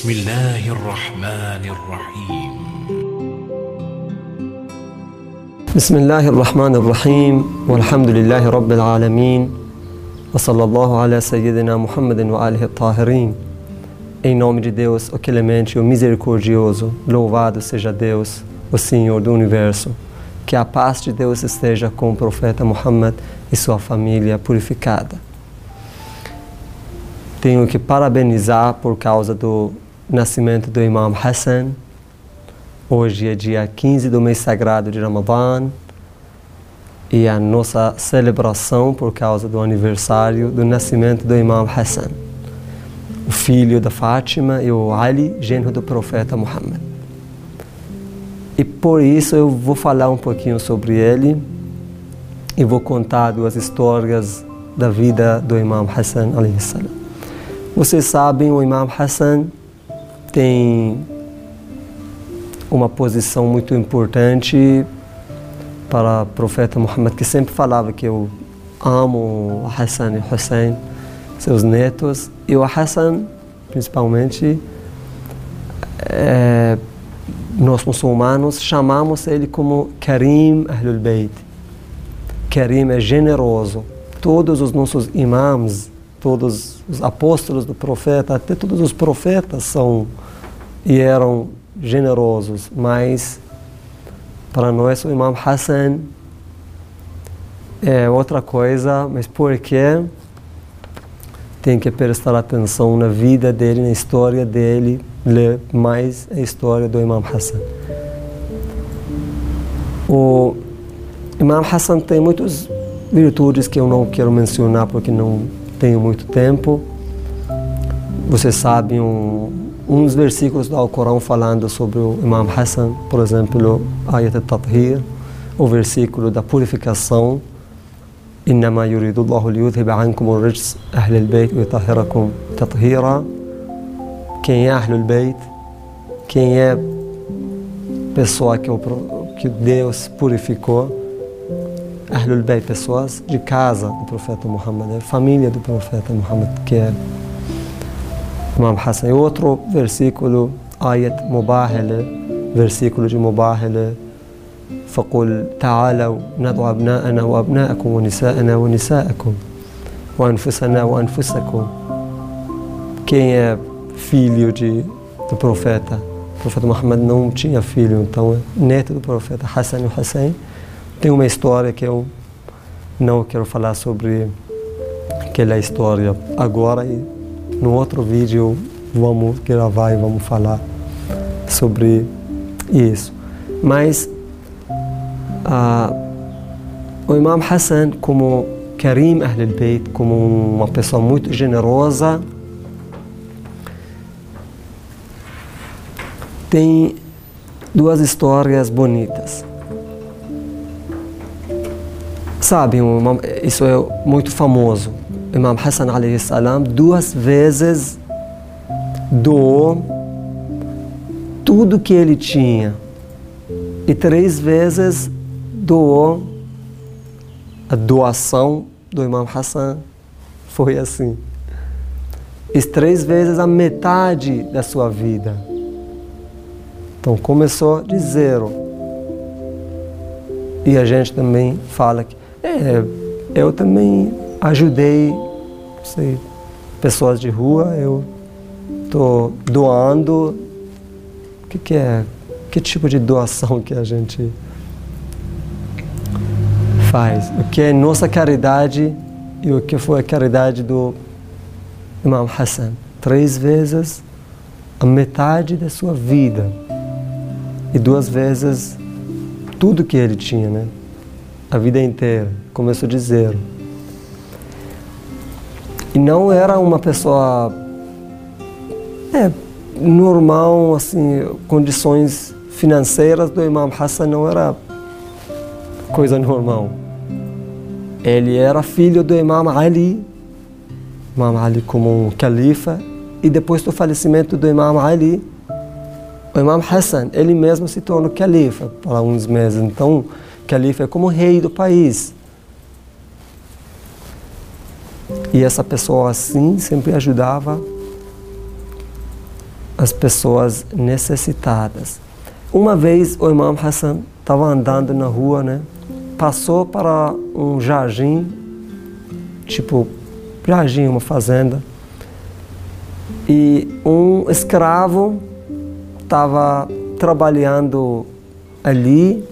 بسم الله الرحمن الرحيم بسم الله الرحمن الرحيم والحمد لله رب العالمين وصلى الله على سيدنا محمد وآله الطاهرين Em nome de Deus, o clemente, o misericordioso, louvado seja Deus, o Senhor do universo. Que a paz de Deus esteja com o profeta Muhammad e sua família purificada. Tenho que parabenizar por causa do nascimento do Imam Hassan. Hoje é dia 15 do mês sagrado de Ramadã e a nossa celebração por causa do aniversário do nascimento do Imam Hassan, o filho da Fátima e o Ali, genro do profeta Muhammad. E por isso eu vou falar um pouquinho sobre ele e vou contar duas histórias da vida do Imam Hassan. Vocês sabem, o Imam Hassan tem uma posição muito importante para o profeta Muhammad, que sempre falava que eu amo Hassan e Hussein, seus netos, e o Hassan, principalmente, é, nós muçulmanos chamamos ele como Karim Ahlul Bayt. Karim é generoso. Todos os nossos imãs, todos os apóstolos do profeta, até todos os profetas são e eram generosos, mas para nós o Imam Hassan é outra coisa, mas porque tem que prestar atenção na vida dele, na história dele, ler mais a história do Imam Hassan. O Imam Hassan tem muitas virtudes que eu não quero mencionar porque não tenho muito tempo. Vocês sabem um, uns versículos do Alcorão falando sobre o Imam Hassan, por exemplo, Ayat al-Tathir, o versículo da purificação. إنما يريد الله ليذهب عنكم الرجس أهل البيت ويطهركم تطهيرا quem é Ahlul Bayt, quem é pessoa que, o, que Deus purificou. Ahlul Bayt, pessoas de casa do profeta Muhammad, família do profeta Muhammad, que é Imam Hassan. E outro versículo, Ayat Mubahele, versículo de Mubahele, فقل تعالوا ندعو أبناءنا وأبناءكم ونساءنا ونساءكم وأنفسنا وأنفسكم quem é filho de, do profeta o profeta Muhammad não tinha filho então é neto do profeta Hassan e Hussein tem uma história que eu não quero falar sobre aquela história agora e no outro vídeo vamos gravar e vamos falar sobre isso mas ah, o Imam Hassan, como Karim Ahlul Bayt, como uma pessoa muito generosa, tem duas histórias bonitas. Sabe, isso é muito famoso. Imam Hassan salam duas vezes doou tudo que ele tinha e três vezes doou a doação do Imam Hassan foi assim. E três vezes a metade da sua vida. Então começou de zero. E a gente também fala que é, eu também ajudei sei, pessoas de rua, eu estou doando. O que, que é? Que tipo de doação que a gente faz, o que é nossa caridade e o que foi a caridade do Imam Hassan. Três vezes a metade da sua vida e duas vezes tudo que ele tinha, né? A vida inteira. Começou de zero. E não era uma pessoa é, normal, assim, condições financeiras do Imam Hassan não era coisa normal. Ele era filho do Imam Ali, Imam Ali como um califa, e depois do falecimento do Imam Ali, o Imam Hassan, ele mesmo se tornou califa por alguns meses. Então, califa é como rei do país. E essa pessoa assim sempre ajudava as pessoas necessitadas. Uma vez o Imam Hassan estava andando na rua, né? Passou para um jardim, tipo jardim, uma fazenda, e um escravo estava trabalhando ali.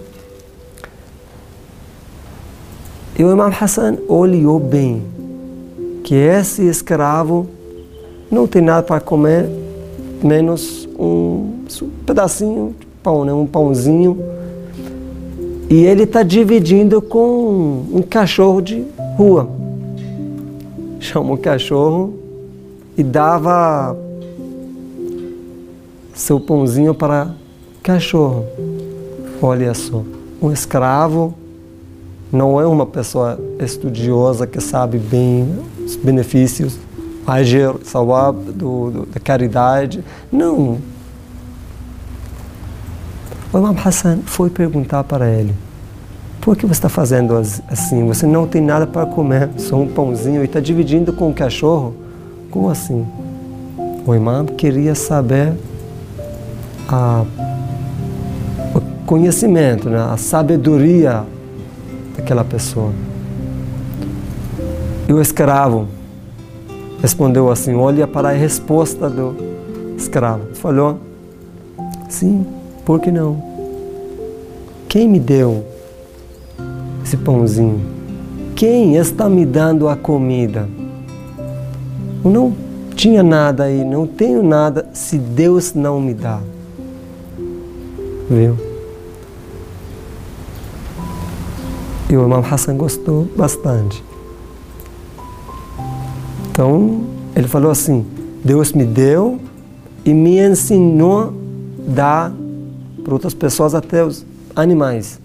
E o Imam Hassan olhou bem que esse escravo não tem nada para comer, menos um pedacinho de pão, né? um pãozinho. E ele está dividindo com um cachorro de rua. Chamou o cachorro e dava seu pãozinho para cachorro. Olha só, um escravo não é uma pessoa estudiosa que sabe bem os benefícios, agir, sawab, do, do, da caridade. Não. O Imam Hassan foi perguntar para ele: por que você está fazendo assim? Você não tem nada para comer, só um pãozinho e está dividindo com o cachorro? Como assim? O imam queria saber a, o conhecimento, né? a sabedoria daquela pessoa. E o escravo respondeu assim: olha para a resposta do escravo. Falou: sim, por que não? Quem me deu esse pãozinho? Quem está me dando a comida? Eu não tinha nada aí, não tenho nada se Deus não me dá. Viu? E o irmão Hassan gostou bastante. Então, ele falou assim: Deus me deu e me ensinou a dar para outras pessoas, até os animais.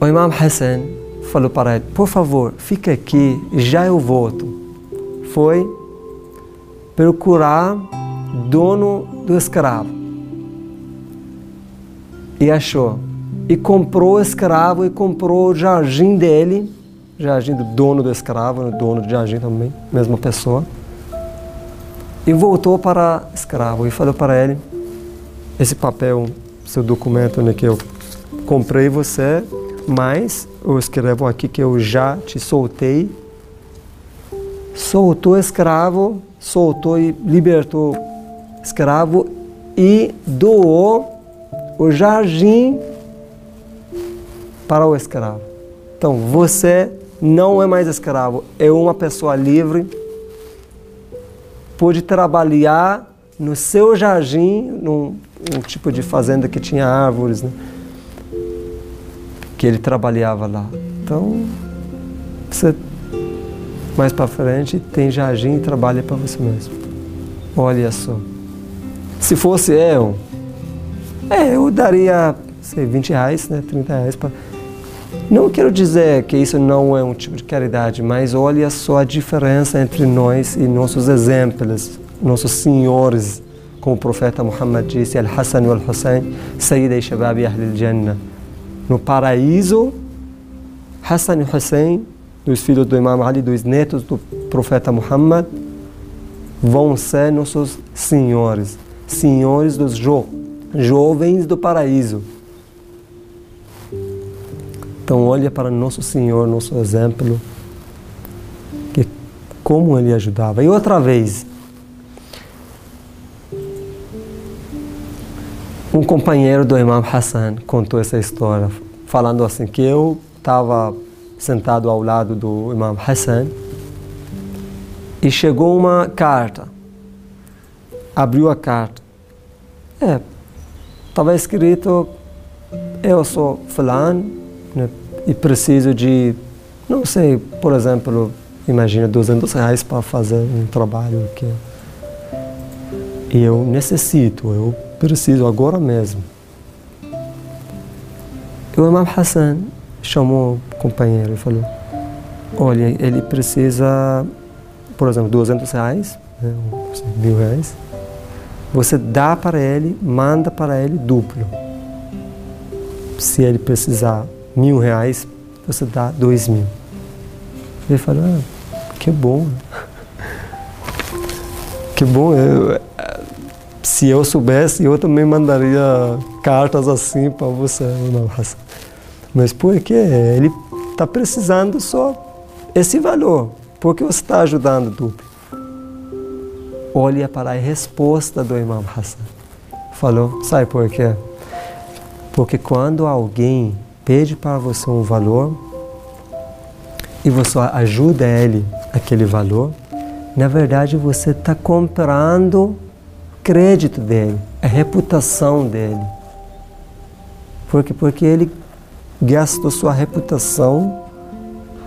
O Imam Hassan falou para ele: Por favor, fica aqui, já eu volto foi procurar dono do escravo. E achou. E comprou o escravo e comprou o jardim dele, jardim do dono do escravo, né, dono do jardim também, mesma pessoa. E voltou para o escravo e falou para ele: esse papel, seu documento né, que eu comprei você, mas eu escrevo aqui que eu já te soltei. Soltou escravo, soltou e libertou escravo e doou o jardim para o escravo. Então, você não é mais escravo, é uma pessoa livre, pode trabalhar no seu jardim, num, num tipo de fazenda que tinha árvores, né? que ele trabalhava lá. Então, você mais para frente tem jardim e trabalha para você mesmo. Olha só. Se fosse eu, é, eu daria, sei, 20 reais, né, 30 reais para. Não quero dizer que isso não é um tipo de caridade, mas olha só a diferença entre nós e nossos exemplos, nossos senhores, como o profeta Muhammad disse, Al-Hassan e Al-Hussein, Sayyidai Shababi Ahl al-Jannah. No paraíso, Hassan e Hussein dos filhos do Imam Ali, dos netos do profeta Muhammad, vão ser nossos senhores, senhores dos jo jovens do paraíso. Então olha para nosso Senhor, nosso exemplo, que como ele ajudava. E outra vez, um companheiro do Imam Hassan contou essa história, falando assim que eu estava sentado ao lado do Imam Hassan e chegou uma carta. Abriu a carta. É, estava escrito: Eu sou fulano né, e preciso de, não sei, por exemplo, imagina 200 reais para fazer um trabalho que e eu necessito, eu preciso agora mesmo. E o Imam Hassan chamou o companheiro e falou: Olha, ele precisa, por exemplo, 200 reais, né, mil reais. Você dá para ele, manda para ele duplo. Se ele precisar mil reais, você dá dois mil. Ele falou: ah, Que bom. Que bom, eu, se eu soubesse, eu também mandaria cartas assim para você, Hassan. Mas porque ele está precisando só esse valor. Porque você está ajudando duplo. Olha para a resposta do Imam Hassan. Falou, sabe por quê? Porque quando alguém pede para você um valor e você ajuda ele aquele valor, na verdade você está comprando crédito dele, a reputação dele. Porque, porque ele gastou sua reputação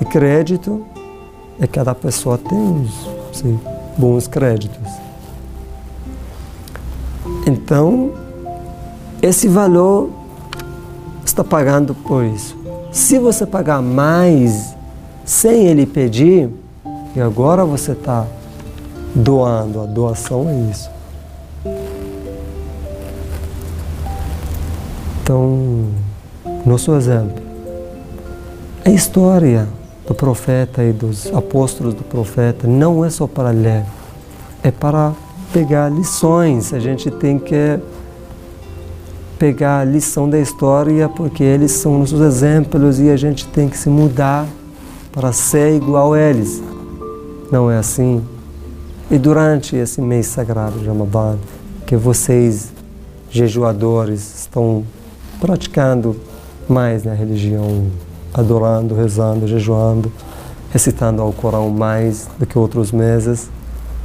e crédito e cada pessoa tem sim, bons créditos. Então, esse valor está pagando por isso. Se você pagar mais sem ele pedir, e agora você está doando, a doação é isso. Então, nosso exemplo. A história do profeta e dos apóstolos do profeta não é só para ler, é para pegar lições. A gente tem que pegar a lição da história porque eles são nossos exemplos e a gente tem que se mudar para ser igual a eles. Não é assim? E durante esse mês sagrado de Ramadan, que vocês, jejuadores, estão praticando mais na religião, adorando, rezando, jejuando, recitando ao Corão mais do que outros meses.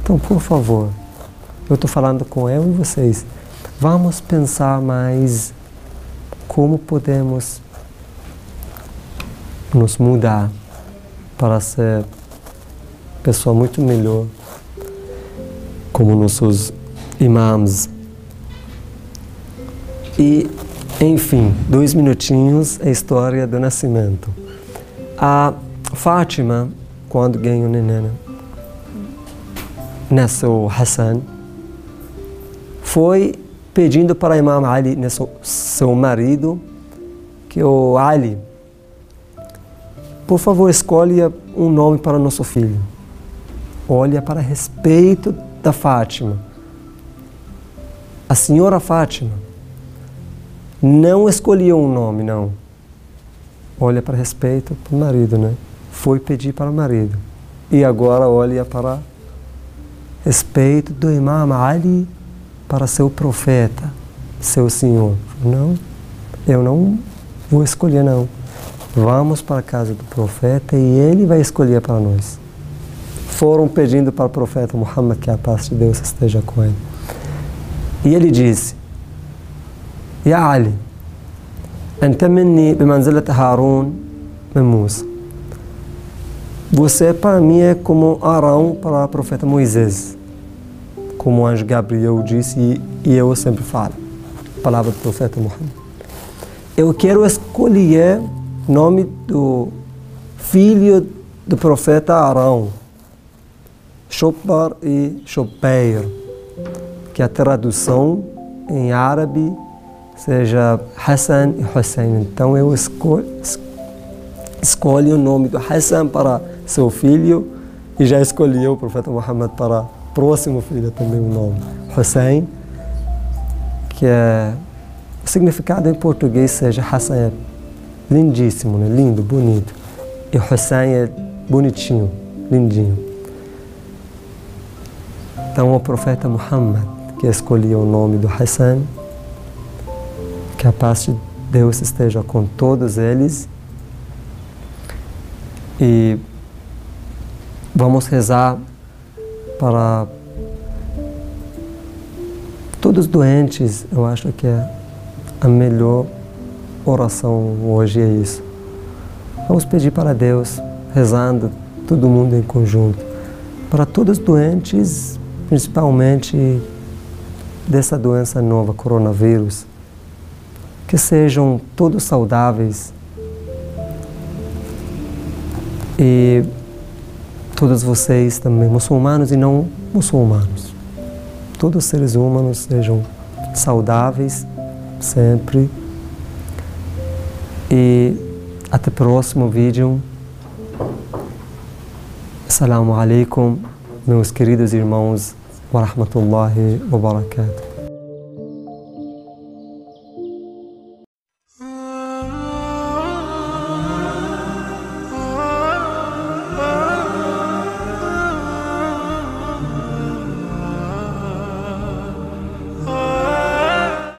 Então, por favor, eu estou falando com eu e vocês. Vamos pensar mais como podemos nos mudar para ser pessoa muito melhor, como nossos imãs. E enfim, dois minutinhos, a história do nascimento. A Fátima, quando ganhou neném, nasceu Hassan, foi pedindo para Imam Ali, seu marido, que o Ali, por favor, escolha um nome para nosso filho. Olha para respeito da Fátima. A senhora Fátima não escolheu um nome, não. Olha para respeito para o marido, né? Foi pedir para o marido. E agora olha para respeito do Imam Ali para seu profeta, seu senhor. Não, eu não vou escolher, não. Vamos para a casa do profeta e ele vai escolher para nós. Foram pedindo para o profeta Muhammad que a paz de Deus esteja com ele. E ele disse: يا علي أنت مني بمنزلة هارون من موسى Você para mim é como Arão para o profeta Moisés. Como o anjo Gabriel disse e, eu sempre falo. Palavra do profeta Muhammad. Eu quero escolher o nome do filho do profeta Arão. Shopar e Shopeir. Que a tradução em árabe seja Hassan e Hussein. Então eu escolho, escolho o nome do Hassan para seu filho e já escolhi o profeta Muhammad para o próximo filho também o nome Hussein, que é o significado em português seja Hassan é lindíssimo, né? lindo, bonito. E Hussein é bonitinho, lindinho. Então o profeta Muhammad que escolheu o nome do Hassan que a paz de Deus esteja com todos eles. E vamos rezar para todos doentes. Eu acho que é a melhor oração hoje é isso. Vamos pedir para Deus, rezando, todo mundo em conjunto, para todos doentes, principalmente dessa doença nova, coronavírus que sejam todos saudáveis e todos vocês também, muçulmanos e não muçulmanos, todos os seres humanos sejam saudáveis sempre e até o próximo vídeo. Assalamu alaikum, meus queridos irmãos, wa rahmatullahi wa barakatuh.